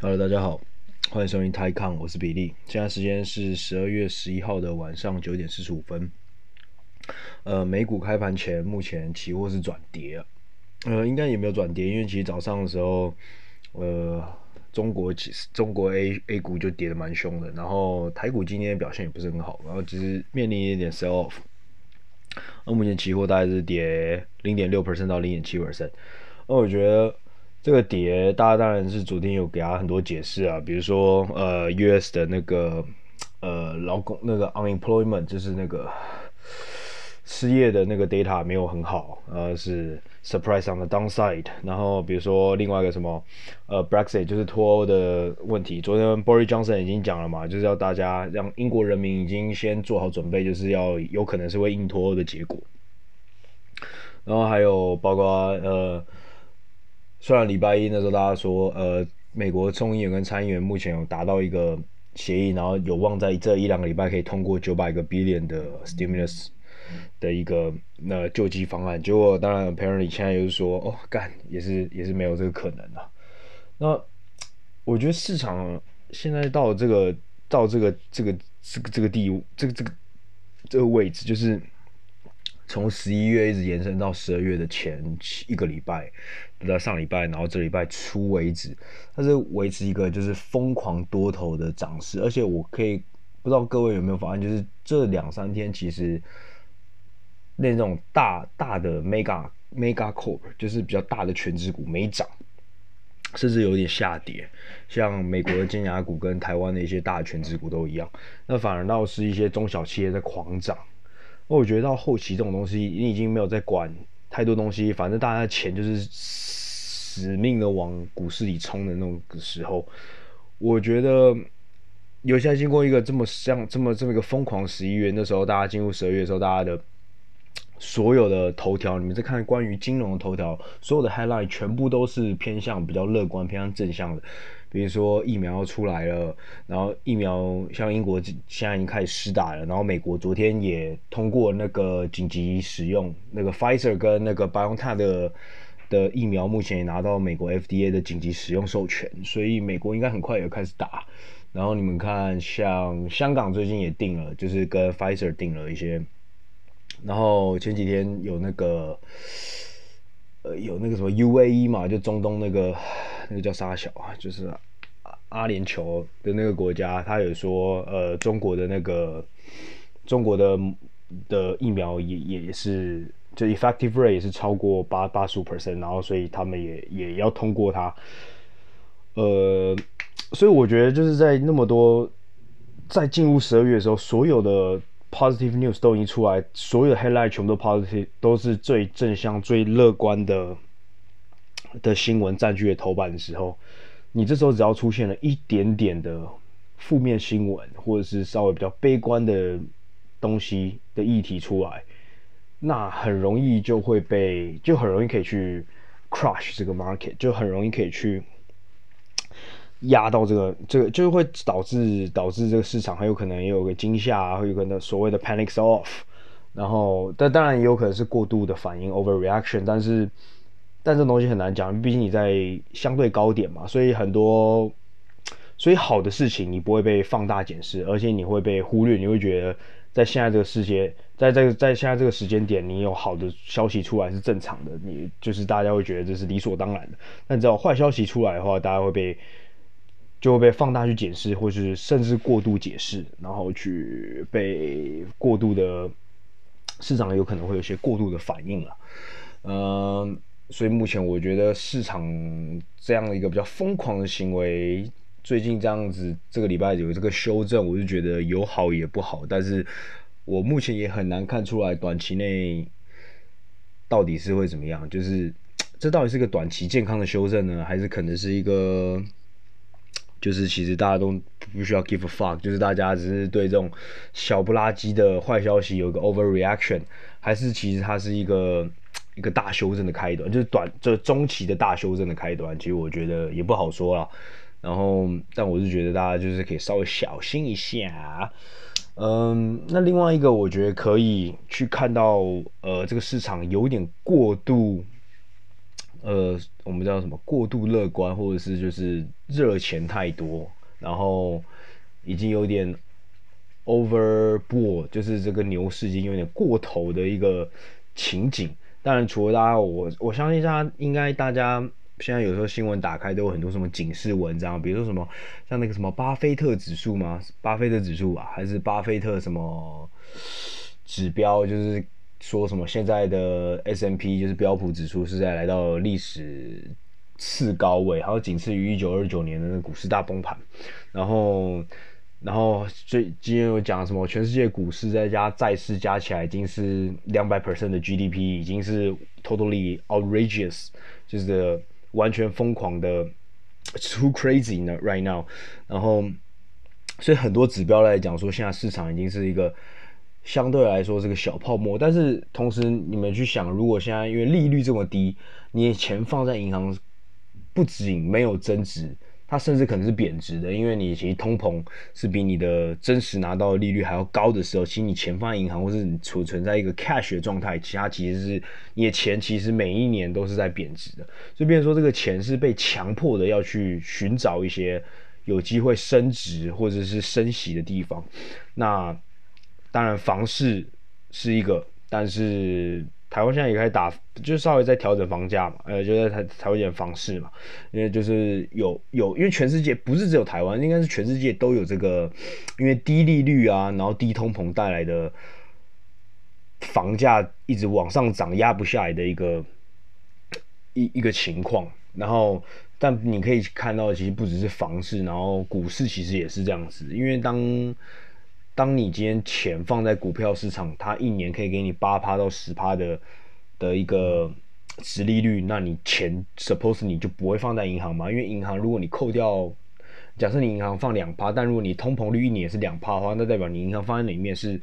Hello，大家好，欢迎收听泰康，我是比利。现在时间是十二月十一号的晚上九点四十五分。呃，美股开盘前，目前期货是转跌，呃，应该也没有转跌，因为其实早上的时候，呃，中国其实中国 A A 股就跌的蛮凶的，然后台股今天表现也不是很好，然后只是面临一点点 sell off。那目前期货大概是跌零点六 percent 到零点七 percent，那我觉得。这个跌，大家当然是昨天有给他很多解释啊，比如说呃，US 的那个呃劳工那个 unemployment 就是那个失业的那个 data 没有很好，呃是 surprise on the downside。然后比如说另外一个什么呃 Brexit 就是脱欧的问题，昨天 Boris Johnson 已经讲了嘛，就是要大家让英国人民已经先做好准备，就是要有可能是会硬脱欧的结果。然后还有包括呃。虽然礼拜一那时候大家说，呃，美国众议员跟参议员目前有达到一个协议，然后有望在这一两个礼拜可以通过九百个 billion 的 stimulus 的一个那救济方案。结果当然 apparently 现在又是说，哦，干也是也是没有这个可能啊。那我觉得市场现在到这个到这个这个这个这个地这个这个这个位置，就是。从十一月一直延伸到十二月的前一个礼拜，到上礼拜，然后这礼拜初为止，它是维持一个就是疯狂多头的涨势，而且我可以不知道各位有没有发现，就是这两三天其实那种大大的 mega mega corp 就是比较大的权值股没涨，甚至有点下跌，像美国的尖牙股跟台湾的一些大权值股都一样，那反而倒是一些中小企业在狂涨。那我觉得到后期这种东西，你已经没有在管太多东西，反正大家的钱就是死命的往股市里冲的那种时候，我觉得，尤其在经过一个这么像这么这么一个疯狂十一月，那时候大家进入十二月的时候，大家的所有的头条，你们在看关于金融的头条，所有的 headline 全部都是偏向比较乐观、偏向正向的。比如说疫苗出来了，然后疫苗像英国现在已经开始施打了，然后美国昨天也通过那个紧急使用，那个 Pfizer 跟那个 BioNTech 的的疫苗目前也拿到美国 FDA 的紧急使用授权，所以美国应该很快也开始打。然后你们看，像香港最近也定了，就是跟 Pfizer 定了一些，然后前几天有那个。呃，有那个什么 UAE 嘛，就中东那个那个叫啥小啊，就是阿阿联酋的那个国家，他有说，呃，中国的那个中国的的疫苗也也是，就 effective rate 也是超过八八十五 percent，然后所以他们也也要通过它。呃，所以我觉得就是在那么多在进入十二月的时候，所有的。Positive news 都已经出来，所有的 headline 全部都 positive，都是最正向、最乐观的的新闻占据了头版的时候，你这时候只要出现了一点点的负面新闻，或者是稍微比较悲观的东西的议题出来，那很容易就会被，就很容易可以去 crush 这个 market，就很容易可以去。压到这个，这个就会导致导致这个市场很有可能也有个惊吓，会有可能所谓的 panics off，然后但当然也有可能是过度的反应 overreaction，但是但这东西很难讲，毕竟你在相对高点嘛，所以很多所以好的事情你不会被放大检视，而且你会被忽略，你会觉得在现在这个世界，在这个在现在这个时间点，你有好的消息出来是正常的，你就是大家会觉得这是理所当然的，但只要坏消息出来的话，大家会被。就会被放大去解释，或是甚至过度解释，然后去被过度的市场有可能会有些过度的反应了。嗯，所以目前我觉得市场这样一个比较疯狂的行为，最近这样子这个礼拜有这个修正，我就觉得有好也不好。但是我目前也很难看出来短期内到底是会怎么样，就是这到底是个短期健康的修正呢，还是可能是一个？就是其实大家都不需要 give a fuck，就是大家只是对这种小不拉几的坏消息有个 overreaction，还是其实它是一个一个大修正的开端，就是短这中期的大修正的开端。其实我觉得也不好说啦。然后，但我是觉得大家就是可以稍微小心一下。嗯，那另外一个我觉得可以去看到，呃，这个市场有点过度呃，我们叫什么过度乐观，或者是就是热钱太多，然后已经有点 overboard，就是这个牛市已经有点过头的一个情景。当然，除了大家，我我相信大家应该大家现在有时候新闻打开都有很多什么警示文章，比如说什么像那个什么巴菲特指数吗？巴菲特指数啊，还是巴菲特什么指标？就是。说什么现在的 S M P 就是标普指数是在来到历史次高位，还有仅次于一九二九年的那股市大崩盘。然后，然后最今天有讲什么？全世界股市再加债市加起来已经是两百 percent 的 GDP，已经是 totally outrageous，就是完全疯狂的 too crazy 呢 right now。然后，所以很多指标来讲说，现在市场已经是一个。相对来说是个小泡沫，但是同时你们去想，如果现在因为利率这么低，你的钱放在银行，不仅没有增值，它甚至可能是贬值的，因为你其实通膨是比你的真实拿到的利率还要高的时候，其实你钱放银行或是你储存在一个 cash 的状态，其他其实是你的钱其实每一年都是在贬值的，所以变说这个钱是被强迫的要去寻找一些有机会升值或者是升息的地方，那。当然，房市是一个，但是台湾现在也开始打，就稍微在调整房价嘛，呃，就在调整房市嘛，因为就是有有，因为全世界不是只有台湾，应该是全世界都有这个，因为低利率啊，然后低通膨带来的房价一直往上涨，压不下来的一个一一个情况。然后，但你可以看到，其实不只是房市，然后股市其实也是这样子，因为当。当你今天钱放在股票市场，它一年可以给你八趴到十趴的的一个值利率，那你钱 suppose 你就不会放在银行嘛？因为银行如果你扣掉，假设你银行放两趴，但如果你通膨率一年也是两趴的话，那代表你银行放在里面是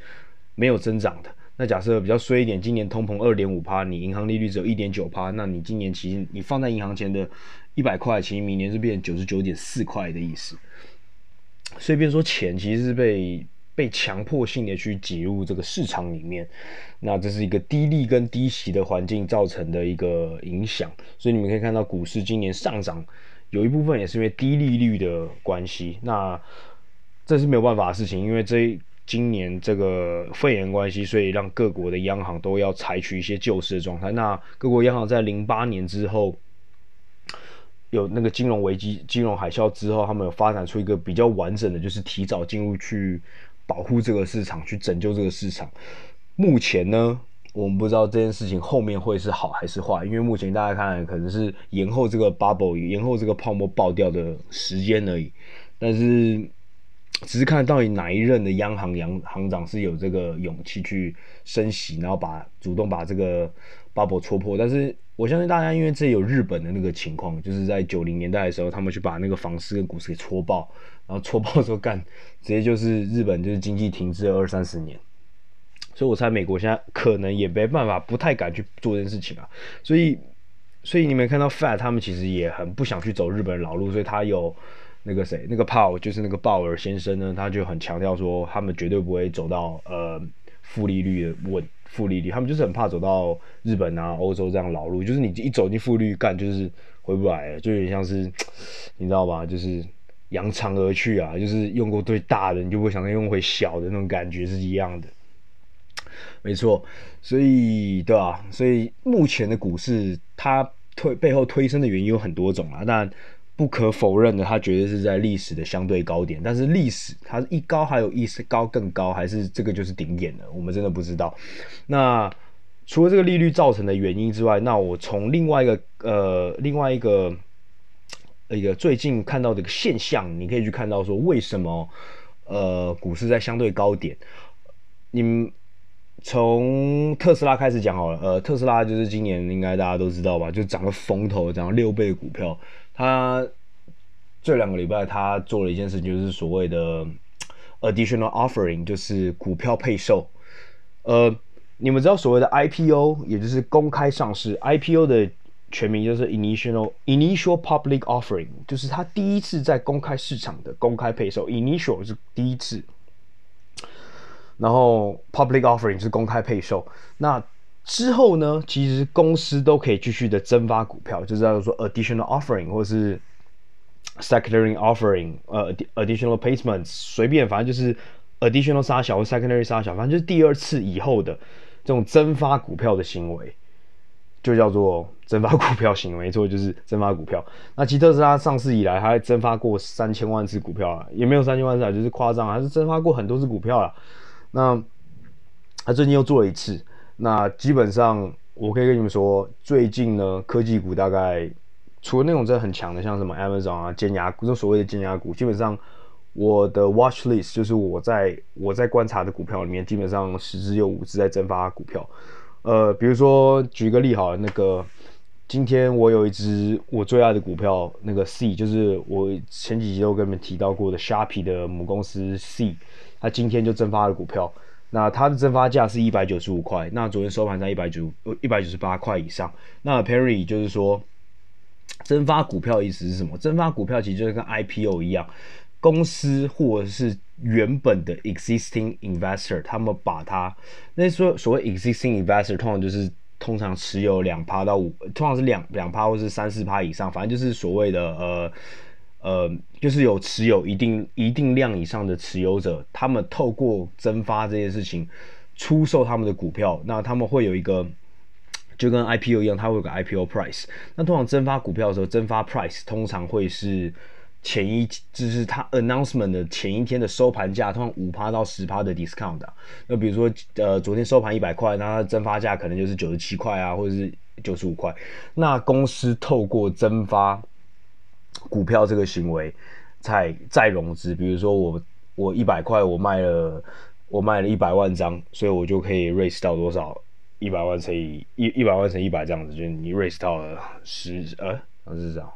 没有增长的。那假设比较衰一点，今年通膨二点五趴，你银行利率只有一点九趴，那你今年其实你放在银行钱的一百块，其实明年是变九十九点四块的意思。所以，变说钱其实是被。被强迫性的去挤入这个市场里面，那这是一个低利跟低息的环境造成的一个影响，所以你们可以看到股市今年上涨，有一部分也是因为低利率的关系。那这是没有办法的事情，因为这今年这个肺炎关系，所以让各国的央行都要采取一些救市的状态。那各国央行在零八年之后有那个金融危机、金融海啸之后，他们有发展出一个比较完整的，就是提早进入去。保护这个市场，去拯救这个市场。目前呢，我们不知道这件事情后面会是好还是坏，因为目前大家看可能是延后这个 bubble，延后这个泡沫爆掉的时间而已。但是，只是看到底哪一任的央行行行长是有这个勇气去升息，然后把主动把这个 bubble 戳破。但是，我相信大家，因为这有日本的那个情况，就是在九零年代的时候，他们去把那个房市跟股市给戳爆。然后戳爆之后干，直接就是日本就是经济停滞了二三十年，所以我猜美国现在可能也没办法，不太敢去做这件事情啊。所以，所以你们看到 Fed 他们其实也很不想去走日本的老路，所以他有那个谁，那个 Powell 就是那个鲍尔先生呢，他就很强调说，他们绝对不会走到呃负利率的稳负利率，他们就是很怕走到日本啊、欧洲这样老路，就是你一走进负利率干就是回不来了，就有点像是你知道吧，就是。扬长而去啊，就是用过最大的，你就不会想再用回小的那种感觉是一样的。没错，所以对吧、啊？所以目前的股市它推背后推升的原因有很多种啊，但不可否认的，它绝对是在历史的相对高点。但是历史它是一高还有一高更高，还是这个就是顶点的？我们真的不知道。那除了这个利率造成的原因之外，那我从另外一个呃另外一个。一个最近看到的一个现象，你可以去看到说，为什么呃股市在相对高点？你们从特斯拉开始讲好了，呃，特斯拉就是今年应该大家都知道吧，就涨了风头，涨了六倍的股票。它这两个礼拜它做了一件事情，就是所谓的 additional offering，就是股票配售。呃，你们知道所谓的 IPO，也就是公开上市 IPO 的。全名就是 initial initial public offering，就是它第一次在公开市场的公开配售。initial 是第一次，然后 public offering 是公开配售。那之后呢，其实公司都可以继续的增发股票，就是叫做 additional offering 或是 secondary offering，呃，additional placements，随便，反正就是 additional 杀小或 secondary 杀小，反正就是第二次以后的这种增发股票的行为，就叫做增发股票行为，没错，就是增发股票。那其特斯拉上市以来，它还增发过三千万只股票啊，也没有三千万只啊，就是夸张，还是增发过很多只股票了。那他最近又做了一次。那基本上，我可以跟你们说，最近呢，科技股大概除了那种真的很强的，像什么 Amazon 啊、尖牙股，这所谓的尖牙股，基本上我的 watch list 就是我在我在观察的股票里面，基本上十只有五只在增发股票。呃，比如说举一个例好了，那个今天我有一只我最爱的股票，那个 C，就是我前几集都跟你们提到过的 Shopee 的母公司 C，它今天就增发了股票。那它的增发价是一百九十五块，那昨天收盘在一百九一百九十八块以上。那 Perry 就是说，增发股票意思是什么？增发股票其实就是跟 IPO 一样，公司或者是原本的 existing investor，他们把它那说所谓 existing investor，通常就是通常持有两趴到五，通常是两两趴或是三四趴以上，反正就是所谓的呃。呃，就是有持有一定一定量以上的持有者，他们透过增发这件事情出售他们的股票，那他们会有一个就跟 IPO 一样，它会有个 IPO price。那通常增发股票的时候，增发 price 通常会是前一就是它 announcement 的前一天的收盘价，通常五趴到十趴的 discount 啊。那比如说呃，昨天收盘一百块，那它增发价可能就是九十七块啊，或者是九十五块。那公司透过增发股票这个行为，再再融资，比如说我我一百块我卖了我卖了一百万张，所以我就可以 raise 到多少？一百万乘以一一百万乘一百这样子，就是你 raise 到了十呃，是这样，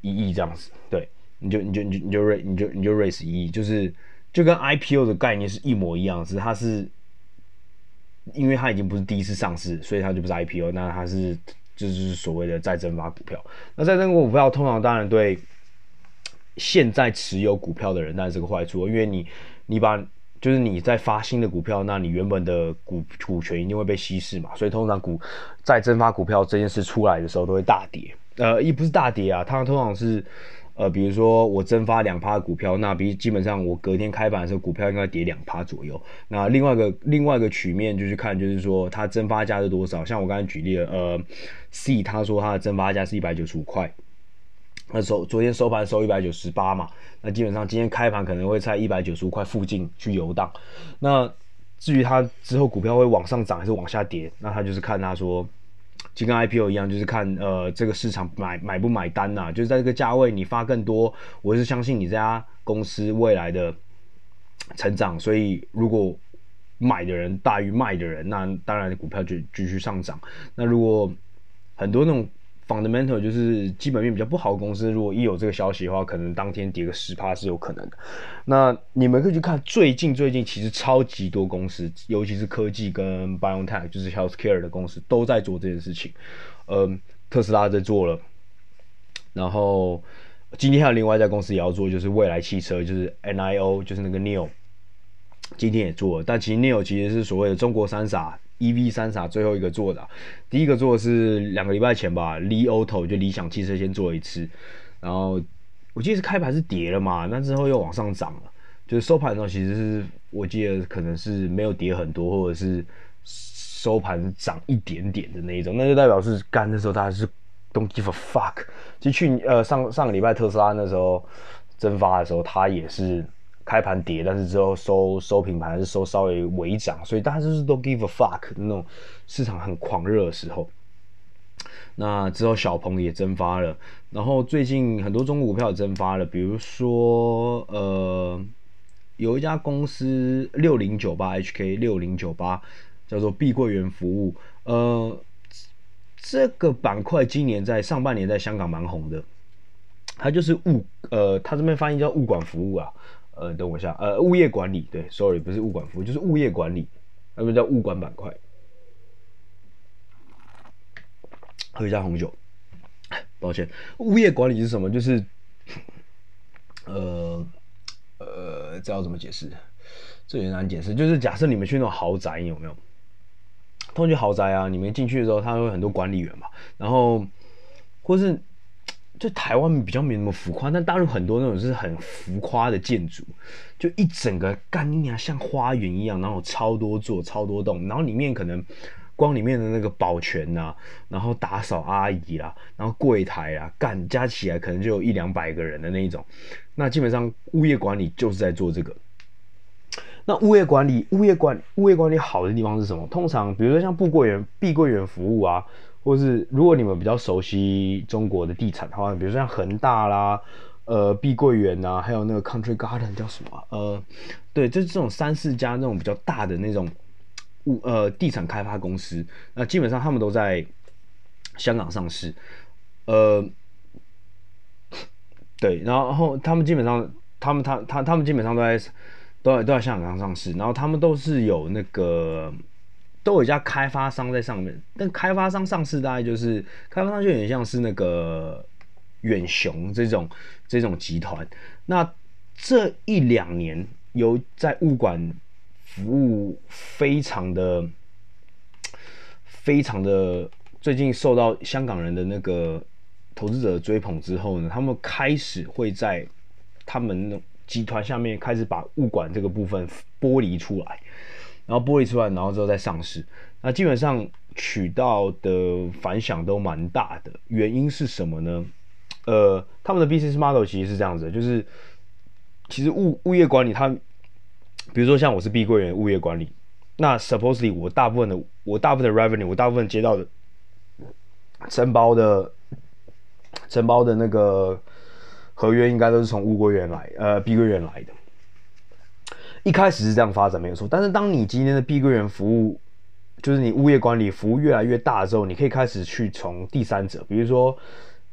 一亿这样子，对，你就你就你就你就 raise 你就你就 raise 一亿，就是就跟 IPO 的概念是一模一样，是它是因为它已经不是第一次上市，所以它就不是 IPO，那它是。就是所谓的再增发股票。那再增发股票，通常当然对现在持有股票的人，当然是个坏处，因为你你把就是你在发新的股票，那你原本的股股权一定会被稀释嘛。所以通常股再增发股票这件事出来的时候，都会大跌。呃，也不是大跌啊，它通常是。呃，比如说我增发两趴股票，那比基本上我隔天开盘的时候，股票应该跌两趴左右。那另外一个另外一个曲面就去看，就是说它增发价是多少？像我刚才举例了，呃，C 他说它的增发价是一百九十五块，那收昨天收盘收一百九十八嘛，那基本上今天开盘可能会在一百九十五块附近去游荡。那至于它之后股票会往上涨还是往下跌，那他就是看他说。就跟 IPO 一样，就是看呃这个市场买买不买单呐、就是在这个价位你发更多，我是相信你这家公司未来的成长，所以如果买的人大于卖的人，那当然股票就继续上涨。那如果很多那种。Fundamental 就是基本面比较不好的公司，如果一有这个消息的话，可能当天跌个十趴是有可能的。那你们可以去看最近最近其实超级多公司，尤其是科技跟 BioNTech 就是 Healthcare 的公司都在做这件事情。嗯，特斯拉在做了，然后今天还有另外一家公司也要做，就是未来汽车，就是 NIO，就是那个 NIO，今天也做了。但其实 NIO 其实是所谓的中国三傻。EV 三傻最后一个做的，第一个做的是两个礼拜前吧，Li Auto 就理想汽车先做一次，然后我记得是开盘是跌了嘛，那之后又往上涨了，就是收盘的时候其实是我记得可能是没有跌很多，或者是收盘涨一点点的那一种，那就代表是干的时候大家是 don't give a fuck，就去呃上上个礼拜特斯拉那时候蒸发的时候，它也是。开盘跌，但是之后收收平盘还是收稍微微涨，所以大家就是都 give a fuck 那种市场很狂热的时候。那之后小鹏也增发了，然后最近很多中国股票也增发了，比如说呃有一家公司六零九八 HK 六零九八叫做碧桂园服务，呃这个板块今年在上半年在香港蛮红的，它就是物呃它这边翻译叫物管服务啊。呃，等我一下，呃，物业管理，对，sorry，不是物管服务，就是物业管理，那边叫物管板块。喝一下红酒，抱歉，物业管理是什么？就是，呃，呃，这要怎么解释？这也难解释。就是假设你们去那种豪宅，有没有？通常豪宅啊，你们进去的时候，它会很多管理员嘛，然后或是就台湾比较没那么浮夸，但大陆很多那种是很浮夸的建筑，就一整个干你啊，像花园一样，然后超多座、超多栋，然后里面可能。光里面的那个保全呐、啊，然后打扫阿姨啦，然后柜台啊，干加起来可能就有一两百个人的那一种。那基本上物业管理就是在做这个。那物业管理、物业管、物业管理好的地方是什么？通常比如说像碧桂园、碧桂园服务啊，或是如果你们比较熟悉中国的地产的话，比如说像恒大啦、呃碧桂园啊，还有那个 Country Garden 叫什么？呃，对，就是这种三四家那种比较大的那种。物呃，地产开发公司，那基本上他们都在香港上市，呃，对，然后然后他们基本上，他们他他他们基本上都在都在都在香港上市，然后他们都是有那个都有一家开发商在上面，但开发商上市大概就是开发商就有点像是那个远雄这种这种集团，那这一两年有在物管。服务非常的、非常的，最近受到香港人的那个投资者追捧之后呢，他们开始会在他们集团下面开始把物管这个部分剥离出来，然后剥离出来，然后之后再上市。那基本上渠道的反响都蛮大的，原因是什么呢？呃，他们的 business model 其实是这样子，就是其实物物业管理它。比如说像我是碧桂园物业管理，那 supposedly 我大部分的我大部分的 revenue 我大部分接到的承包的承包的那个合约应该都是从物桂园来呃碧桂园来的，一开始是这样发展没有错，但是当你今天的碧桂园服务就是你物业管理服务越来越大之后，你可以开始去从第三者，比如说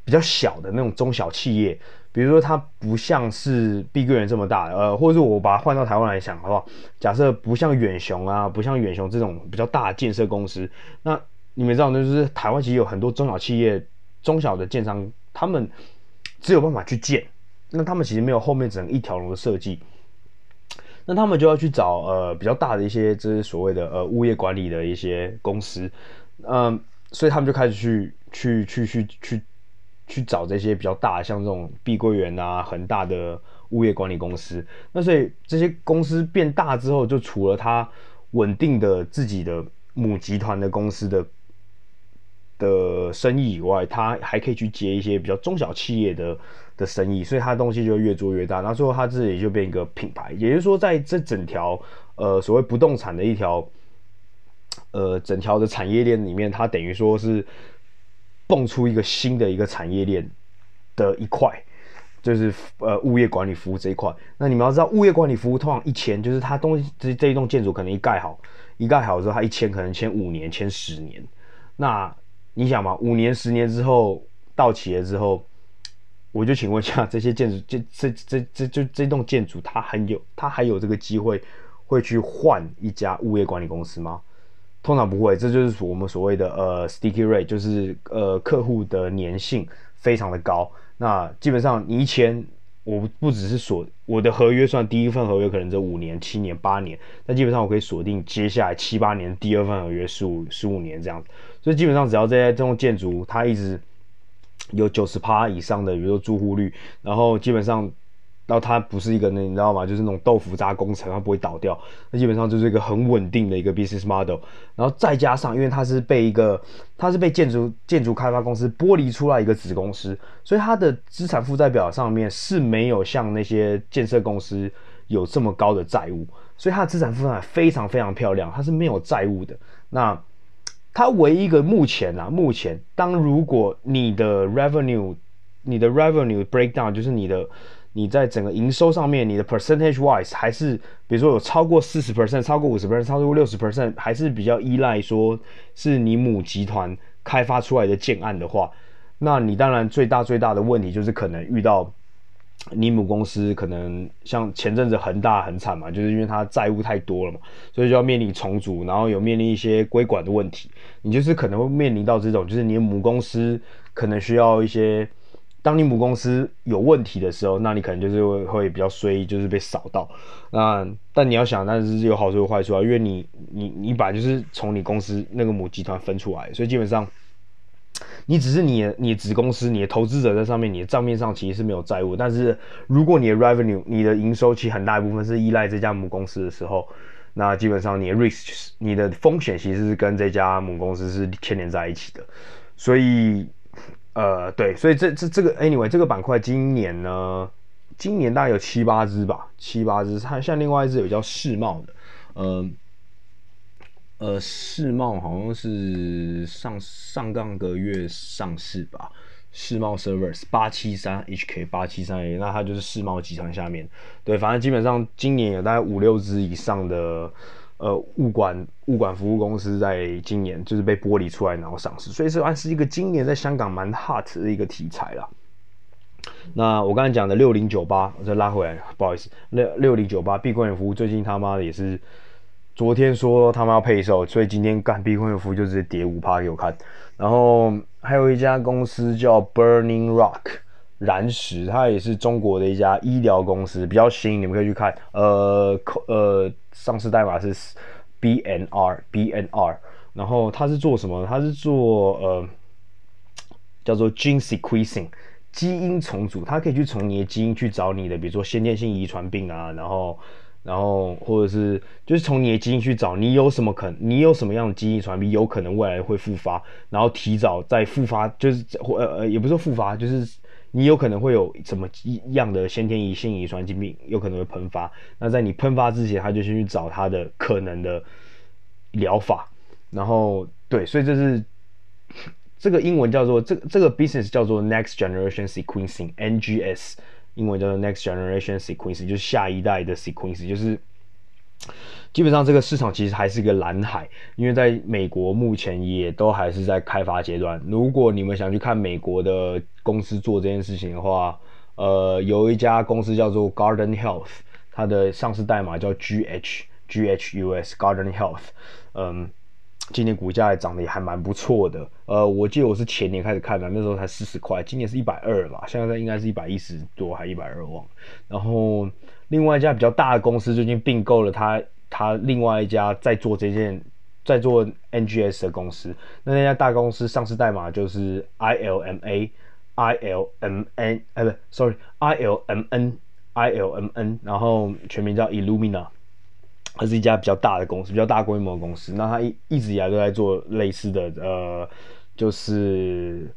比较小的那种中小企业。比如说，它不像是碧桂园这么大，呃，或者是我把它换到台湾来想，好不好？假设不像远雄啊，不像远雄这种比较大的建设公司，那你们知道，就是台湾其实有很多中小企业、中小的建商，他们只有办法去建，那他们其实没有后面整一条龙的设计，那他们就要去找呃比较大的一些，就是所谓的呃物业管理的一些公司，嗯、呃，所以他们就开始去去去去去。去找这些比较大，像这种碧桂园啊、恒大的物业管理公司。那所以这些公司变大之后，就除了它稳定的自己的母集团的公司的的生意以外，他还可以去接一些比较中小企业的的生意。所以他东西就越做越大。那最后他自己就变一个品牌。也就是说，在这整条呃所谓不动产的一条呃整条的产业链里面，它等于说是。蹦出一个新的一个产业链的一块，就是呃物业管理服务这一块。那你们要知道，物业管理服务通常一签，就是它东西这这一栋建筑可能一盖好，一盖好之后，它一签可能签五年、签十年。那你想嘛，五年、十年之后到期了之后，我就请问一下，这些建筑这这这这就这栋建筑，它还有它还有这个机会会去换一家物业管理公司吗？通常不会，这就是我们所谓的呃 sticky rate，就是呃客户的粘性非常的高。那基本上你一签，我不只是锁我的合约，算第一份合约可能这五年、七年、八年，但基本上我可以锁定接下来七八年第二份合约十五十五年这样。就基本上只要这些这栋建筑它一直有九十趴以上的，比如说住户率，然后基本上。然后它不是一个那你知道吗？就是那种豆腐渣工程，它不会倒掉。那基本上就是一个很稳定的一个 business model。然后再加上，因为它是被一个，它是被建筑建筑开发公司剥离出来一个子公司，所以它的资产负债表上面是没有像那些建设公司有这么高的债务，所以它的资产负债非常非常漂亮，它是没有债务的。那它唯一一个目前啊，目前当如果你的 revenue，你的 revenue breakdown 就是你的。你在整个营收上面，你的 percentage wise 还是，比如说有超过四十 percent，超过五十 percent，超过六十 percent，还是比较依赖说是你母集团开发出来的建案的话，那你当然最大最大的问题就是可能遇到你母公司可能像前阵子恒大很惨嘛，就是因为它债务太多了嘛，所以就要面临重组，然后有面临一些归管的问题，你就是可能会面临到这种，就是你母公司可能需要一些。当你母公司有问题的时候，那你可能就是会会比较衰，就是被扫到。那但你要想，那是有好处有坏处啊，因为你你你本来就是从你公司那个母集团分出来，所以基本上你只是你你子公司，你的投资者在上面，你的账面上其实是没有债务。但是如果你的 revenue，你的营收其实很大一部分是依赖这家母公司的时候，那基本上你的 risk，你的风险其实是跟这家母公司是牵连在一起的，所以。呃，对，所以这这这个 anyway 这个板块今年呢，今年大概有七八只吧，七八只。它像另外一只有叫世茂的，呃呃，世茂好像是上上上个月上市吧，世茂 Servers 八七三 HK 八七三 A，那它就是世茂集团下面。对，反正基本上今年有大概五六只以上的。呃，物管物管服务公司在今年就是被剥离出来，然后上市，所以算是一个今年在香港蛮 hot 的一个题材啦。那我刚才讲的六零九八，我再拉回来，不好意思，六六零九八碧桂园服务最近他妈的也是，昨天说他们要配售，所以今天干碧桂园服就直接跌五趴给我看。然后还有一家公司叫 Burning Rock。燃石，它也是中国的一家医疗公司，比较新，你们可以去看。呃，呃，上市代码是 BNR，BNR。然后它是做什么？它是做呃，叫做 gene sequencing，基因重组。它可以去从你的基因去找你的，比如说先天性遗传病啊，然后，然后或者是就是从你的基因去找你有什么可能，你有什么样的基因遗传病有可能未来会复发，然后提早再复发，就是或呃呃，也不是说复发，就是。你有可能会有什么一样的先天性遗传疾病，有可能会喷发。那在你喷发之前，他就先去找他的可能的疗法。然后，对，所以这是这个英文叫做这这个 business 叫做 Next Generation Sequencing（NGS），英文叫做 Next Generation Sequence，就是下一代的 Sequence，就是。基本上这个市场其实还是一个蓝海，因为在美国目前也都还是在开发阶段。如果你们想去看美国的公司做这件事情的话，呃，有一家公司叫做 Garden Health，它的上市代码叫 GH GHUS Garden Health，嗯，今年股价也涨得也还蛮不错的。呃，我记得我是前年开始看的，那时候才四十块，今年是一百二吧，现在应该是一百一十多还一百二忘了。然后另外一家比较大的公司最近并购了它。他另外一家在做这件，在做 NGS 的公司，那那家大公司上市代码就是 ILMA，ILMN，哎不，sorry，ILMN，ILMN，然后全名叫 Illumina，它是一家比较大的公司，比较大规模的公司。那它一一直以来都在做类似的，呃，就是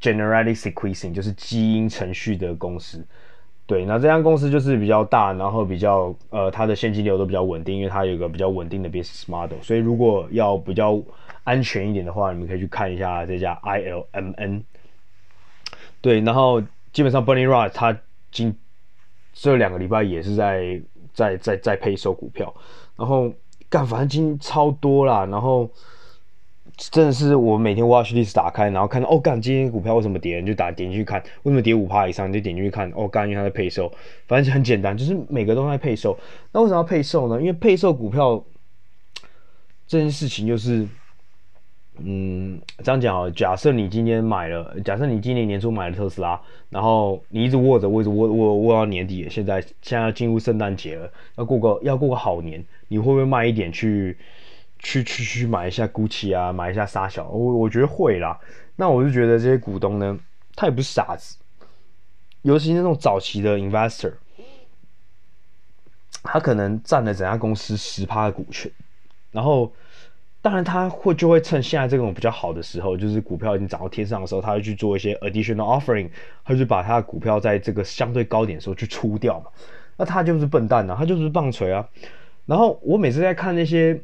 genetic sequencing，就是基因程序的公司。对，那这家公司就是比较大，然后比较呃，它的现金流都比较稳定，因为它有一个比较稳定的 business model。所以如果要比较安全一点的话，你们可以去看一下这家 ILMN。对，然后基本上 Burning Rock 它今这两个礼拜也是在再再再配售股票，然后干反正今天超多啦，然后。真的是我每天 watch list 打开，然后看到哦，干今天股票为什么跌？你就打点进去看，为什么跌五趴以上？你就点进去看哦，干因为它在配售，反正很简单，就是每个都在配售。那为什么要配售呢？因为配售股票这件事情就是，嗯，这样讲啊，假设你今天买了，假设你今年年初买了特斯拉，然后你一直握着，握着，握握握到年底，现在现在要进入圣诞节了，要过个要过个好年，你会不会卖一点去？去去去买一下 Gucci 啊，买一下沙小，我我觉得会啦。那我就觉得这些股东呢，他也不是傻子，尤其是那种早期的 investor，他可能占了整家公司十趴的股权，然后当然他会就会趁现在这种比较好的时候，就是股票已经涨到天上的时候，他会去做一些 additional offering，他就把他的股票在这个相对高点的时候去出掉嘛。那他就是笨蛋啊，他就是棒槌啊。然后我每次在看那些。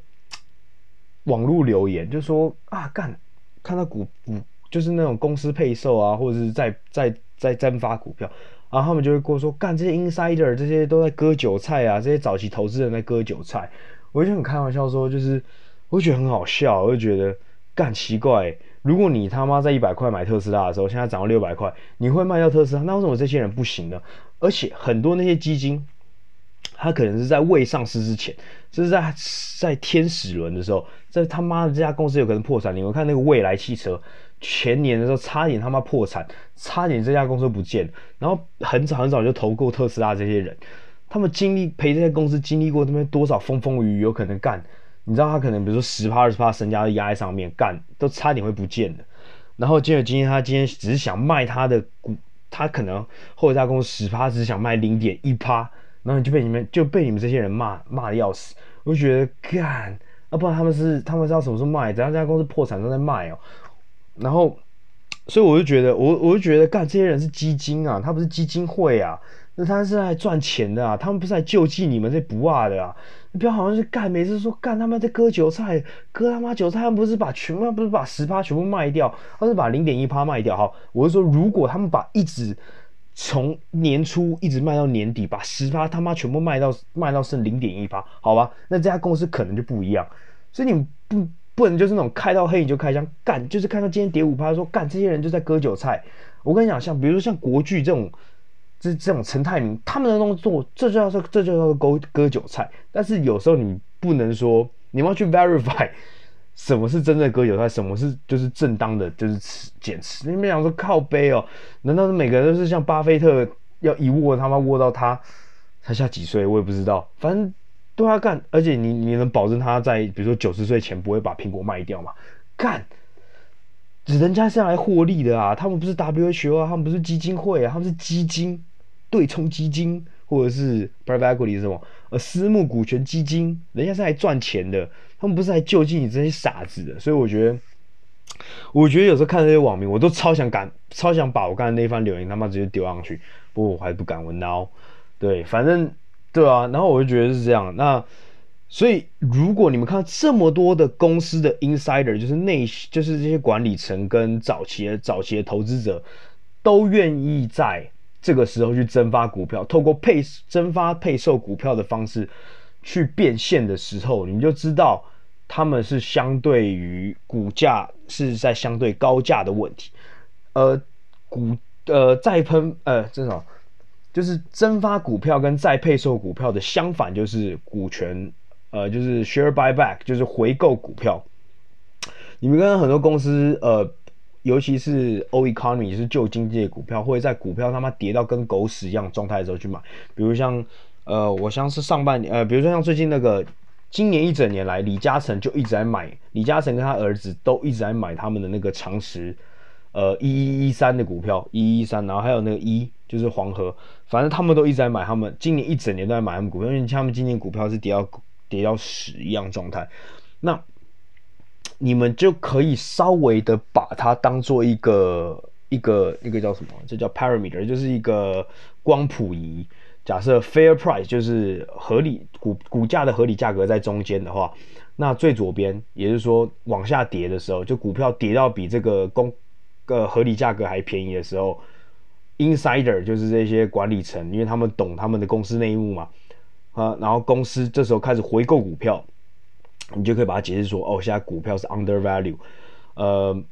网络留言就说啊，干，看到股股就是那种公司配售啊，或者是在在在增发股票，然后他们就会跟我说，干这些 insider 这些都在割韭菜啊，这些早期投资人在割韭菜，我就很开玩笑说，就是我就觉得很好笑，我就觉得干奇怪，如果你他妈在一百块买特斯拉的时候，现在涨到六百块，你会卖掉特斯拉，那为什么这些人不行呢？而且很多那些基金。他可能是在未上市之前，就是在在天使轮的时候，在他妈的这家公司有可能破产。你们看那个未来汽车，前年的时候差点他妈破产，差点这家公司不见，然后很早很早就投过特斯拉这些人，他们经历陪这些公司经历过他们多少风风雨雨，有可能干，你知道他可能比如说十趴二十趴身家都压在上面干，都差点会不见的。然后结果今天他今天只是想卖他的股，他可能后一家公司十趴只是想卖零点一趴，然后就被你们就被你们这些人骂骂的要死，我就觉得干，啊不然他们是他们是要什么时候卖？等下这家公司破产都在卖哦。然后，所以我就觉得，我我就觉得，干这些人是基金啊，他不是基金会啊，那他是来赚钱的啊，他们不是来救济你们这不二的啊，你不要好像是干，每次说干他们在割韭菜，割他妈韭菜，他们不是把全部不是把十趴全部卖掉，而是把零点一趴卖掉。好，我是说，如果他们把一直从年初一直卖到年底，把十趴他妈全部卖到卖到剩零点一趴，好吧，那这家公司可能就不一样。所以你不。不能就是那种开到黑你就开枪干，就是看到今天跌五趴说干，这些人就在割韭菜。我跟你讲，像比如说像国巨这种，这这种陈泰明他们的动作，这就叫做这就叫做割割韭菜。但是有时候你不能说，你们要去 verify 什么是真的割韭菜，什么是就是正当的，就是持减持。你们想说靠背哦，难道是每个人都是像巴菲特要一握他妈握到他才下几岁？我也不知道，反正。都要干，而且你你能保证他在比如说九十岁前不会把苹果卖掉吗？干，人家是要来获利的啊，他们不是 WHO 啊，他们不是基金会啊，他们是基金，对冲基金或者是 private equity 什么？呃，私募股权基金，人家是来赚钱的，他们不是来救济你这些傻子的。所以我觉得，我觉得有时候看这些网民，我都超想敢，超想把我刚才那番留言他妈直接丢上去，不过我还不敢，我孬。对，反正。对啊，然后我就觉得是这样。那所以，如果你们看到这么多的公司的 insider，就是内，就是这些管理层跟早期的早期的投资者，都愿意在这个时候去增发股票，透过配增发配售股票的方式去变现的时候，你就知道他们是相对于股价是在相对高价的问题。呃，股呃再喷呃这种。就是增发股票跟再配售股票的相反，就是股权，呃，就是 share buyback，就是回购股票。你们看到很多公司，呃，尤其是 O economy 是旧经济的股票，会在股票他妈跌到跟狗屎一样状态的时候去买。比如像，呃，我像是上半年，呃，比如说像最近那个，今年一整年来，李嘉诚就一直在买，李嘉诚跟他儿子都一直在买他们的那个长实，呃，一一一三的股票，一一一三，然后还有那个一。就是黄河，反正他们都一直在买，他们今年一整年都在买他们股票，因为他们今年股票是跌到跌到屎一样状态。那你们就可以稍微的把它当做一个一个那个叫什么？这叫 parameter，就是一个光谱仪。假设 fair price 就是合理股股价的合理价格在中间的话，那最左边，也就是说往下跌的时候，就股票跌到比这个公个合理价格还便宜的时候。Insider 就是这些管理层，因为他们懂他们的公司内幕嘛，啊，然后公司这时候开始回购股票，你就可以把它解释说，哦，现在股票是 undervalue，呃，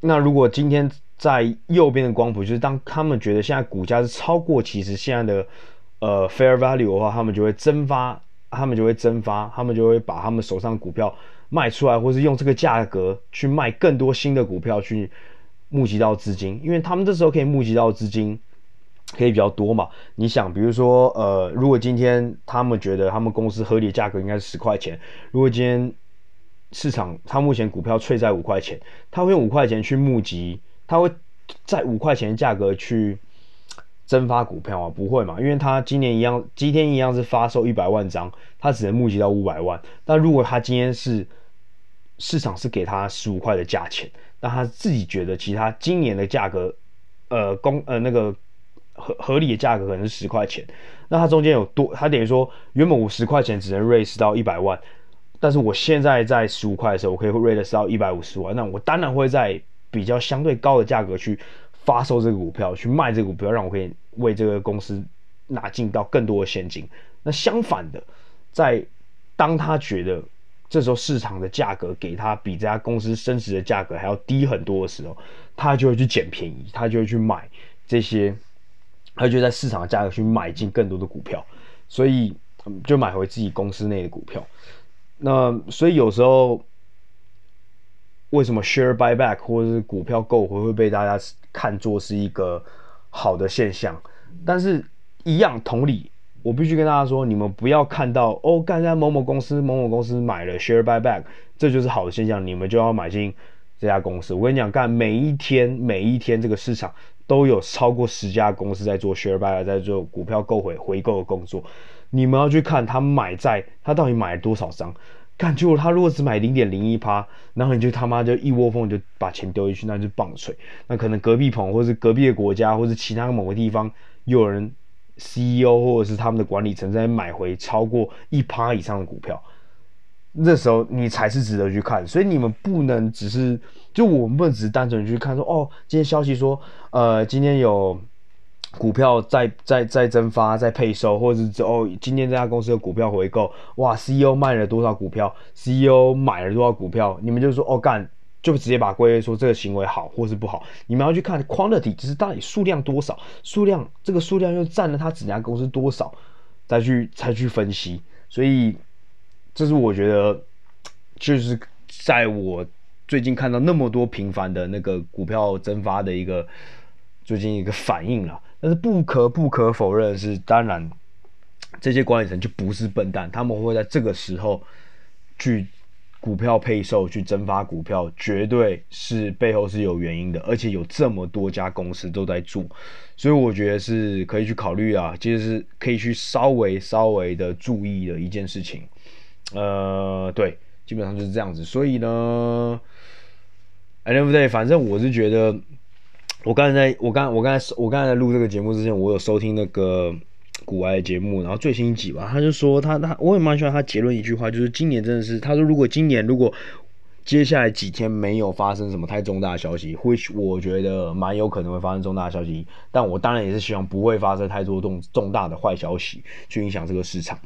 那如果今天在右边的光谱，就是当他们觉得现在股价是超过其实现在的呃 fair value 的话，他们就会蒸发，他们就会蒸发，他们就会把他们手上的股票卖出来，或是用这个价格去卖更多新的股票去。募集到资金，因为他们这时候可以募集到资金，可以比较多嘛。你想，比如说，呃，如果今天他们觉得他们公司合理的价格应该是十块钱，如果今天市场他目前股票脆在五块钱，他会用五块钱去募集，他会在五块钱的价格去增发股票啊？不会嘛？因为他今年一样，今天一样是发售一百万张，他只能募集到五百万。但如果他今天是市场是给他十五块的价钱。那他自己觉得，其他今年的价格，呃，公呃那个合合理的价格可能是十块钱。那它中间有多，它等于说原本我十块钱只能 raise 到一百万，但是我现在在十五块的时候，我可以 raise 到一百五十万。那我当然会在比较相对高的价格去发售这个股票，去卖这个股票，让我可以为这个公司拿进到更多的现金。那相反的，在当他觉得。这时候市场的价格给他比这家公司真实的价格还要低很多的时候，他就会去捡便宜，他就会去买这些，他就在市场的价格去买进更多的股票，所以就买回自己公司内的股票。那所以有时候为什么 share buyback 或者是股票购回会被大家看作是一个好的现象？但是，一样同理，我必须跟大家说，你们不要看到哦，刚在某某公司某某公司买了 share buyback，这就是好的现象，你们就要买进这家公司。我跟你讲，干每一天每一天这个市场都有超过十家公司在做 share buyback，在做股票购回回购的工作，你们要去看他买在他到底买了多少张。感觉他如果只买零点零一趴，然后你就他妈就一窝蜂就把钱丢进去，那就棒槌。那可能隔壁棚，或是隔壁的国家，或是其他某个地方，有人 CEO 或者是他们的管理层在买回超过一趴以上的股票，那时候你才是值得去看。所以你们不能只是，就我们不能只是单纯去看说，哦，今天消息说，呃，今天有。股票在在在增发，在配售，或者是哦，今天这家公司的股票回购，哇，CEO 卖了多少股票，CEO 买了多少股票，你们就说哦干，就直接把归类说这个行为好或是不好，你们要去看 quantity，就是到底数量多少，数量这个数量又占了它整家公司多少，再去再去分析，所以这是我觉得就是在我最近看到那么多频繁的那个股票增发的一个最近一个反应了。但是不可不可否认的是，当然这些管理层就不是笨蛋，他们会在这个时候去股票配售、去增发股票，绝对是背后是有原因的，而且有这么多家公司都在做，所以我觉得是可以去考虑啊，其实是可以去稍微稍微的注意的一件事情。呃，对，基本上就是这样子。所以呢哎，对不对反正我是觉得。我刚才在，我刚我刚才我刚才在录这个节目之前，我有收听那个股癌节目，然后最新一集吧，他就说他他我也蛮喜欢他结论一句话，就是今年真的是，他说如果今年如果接下来几天没有发生什么太重大的消息，which 我觉得蛮有可能会发生重大的消息，但我当然也是希望不会发生太多重重大的坏消息去影响这个市场。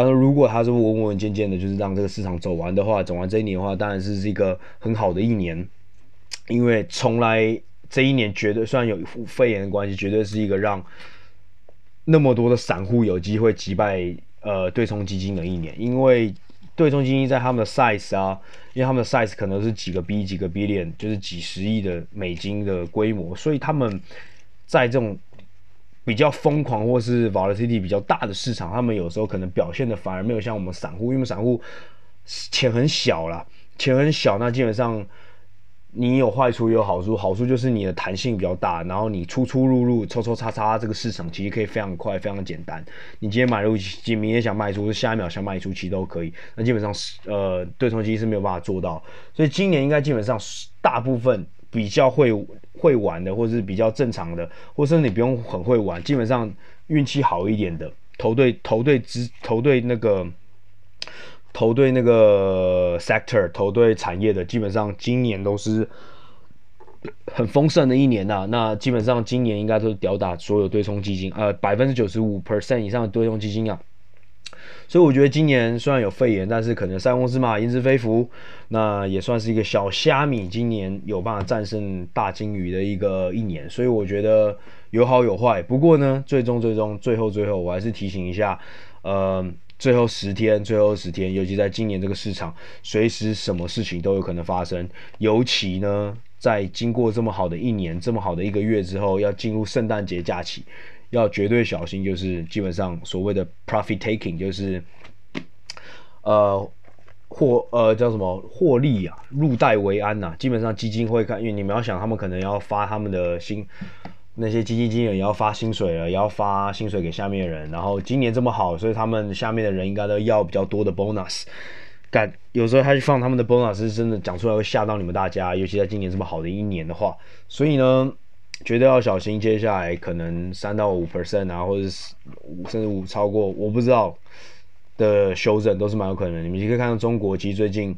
但是如果他是稳稳健健的，就是让这个市场走完的话，走完这一年的话，当然是是一个很好的一年。因为从来这一年绝对，虽然有肺炎的关系，绝对是一个让那么多的散户有机会击败呃对冲基金的一年。因为对冲基金在他们的 size 啊，因为他们的 size 可能是几个 B 几个 billion，就是几十亿的美金的规模，所以他们在这种比较疯狂或是 volatility 比较大的市场，他们有时候可能表现的反而没有像我们散户，因为散户钱很小啦，钱很小，那基本上。你有坏处也有好处，好处就是你的弹性比较大，然后你出出入入、抽抽插插，这个市场其实可以非常快、非常简单。你今天买入，明天想卖出，下一秒想卖出，其实都可以。那基本上是呃，对冲基金是没有办法做到。所以今年应该基本上大部分比较会会玩的，或者是比较正常的，或者是你不用很会玩，基本上运气好一点的，投对投对资投对那个。投对那个 sector，投对产业的，基本上今年都是很丰盛的一年呐、啊。那基本上今年应该都是吊打所有对冲基金，呃，百分之九十五 percent 以上的对冲基金啊。所以我觉得今年虽然有肺炎，但是可能塞翁失马焉知非福，那也算是一个小虾米，今年有办法战胜大鲸鱼的一个一年。所以我觉得有好有坏。不过呢，最终最终最后最后，我还是提醒一下，呃。最后十天，最后十天，尤其在今年这个市场，随时什么事情都有可能发生。尤其呢，在经过这么好的一年、这么好的一个月之后，要进入圣诞节假期，要绝对小心。就是基本上所谓的 profit taking，就是呃获呃叫什么获利啊，入袋为安呐、啊。基本上基金会看，因为你们要想，他们可能要发他们的薪。那些基金经理也要发薪水了，也要发薪水给下面人。然后今年这么好，所以他们下面的人应该都要比较多的 bonus。干，有时候他去放他们的 bonus，是真的讲出来会吓到你们大家。尤其在今年这么好的一年的话，所以呢，绝对要小心。接下来可能三到五 percent 啊，或者是甚至五超过，我不知道的修正都是蛮有可能的。你们可以看到中国其实最近。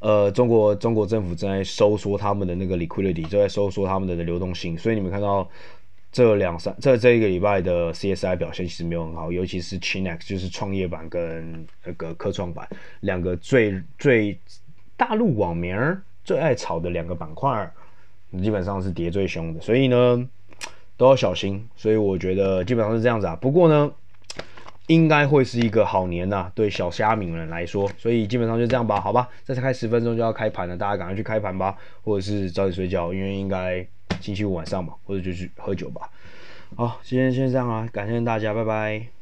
呃，中国中国政府正在收缩他们的那个 liquidity，正在收缩他们的流动性，所以你们看到这两三这这一个礼拜的 CSI 表现其实没有很好，尤其是 Chinex 就是创业板跟那个科创板两个最最大陆网民最爱炒的两个板块，基本上是跌最凶的，所以呢 都要小心。所以我觉得基本上是这样子啊。不过呢，应该会是一个好年呐、对小虾米们来说。所以基本上就这样吧，好吧，再开十分钟就要开盘了，大家赶快去开盘吧，或者是早点睡觉，因为应该星期五晚上嘛，或者就去喝酒吧。好，今天先这样啊，感谢大家，拜拜。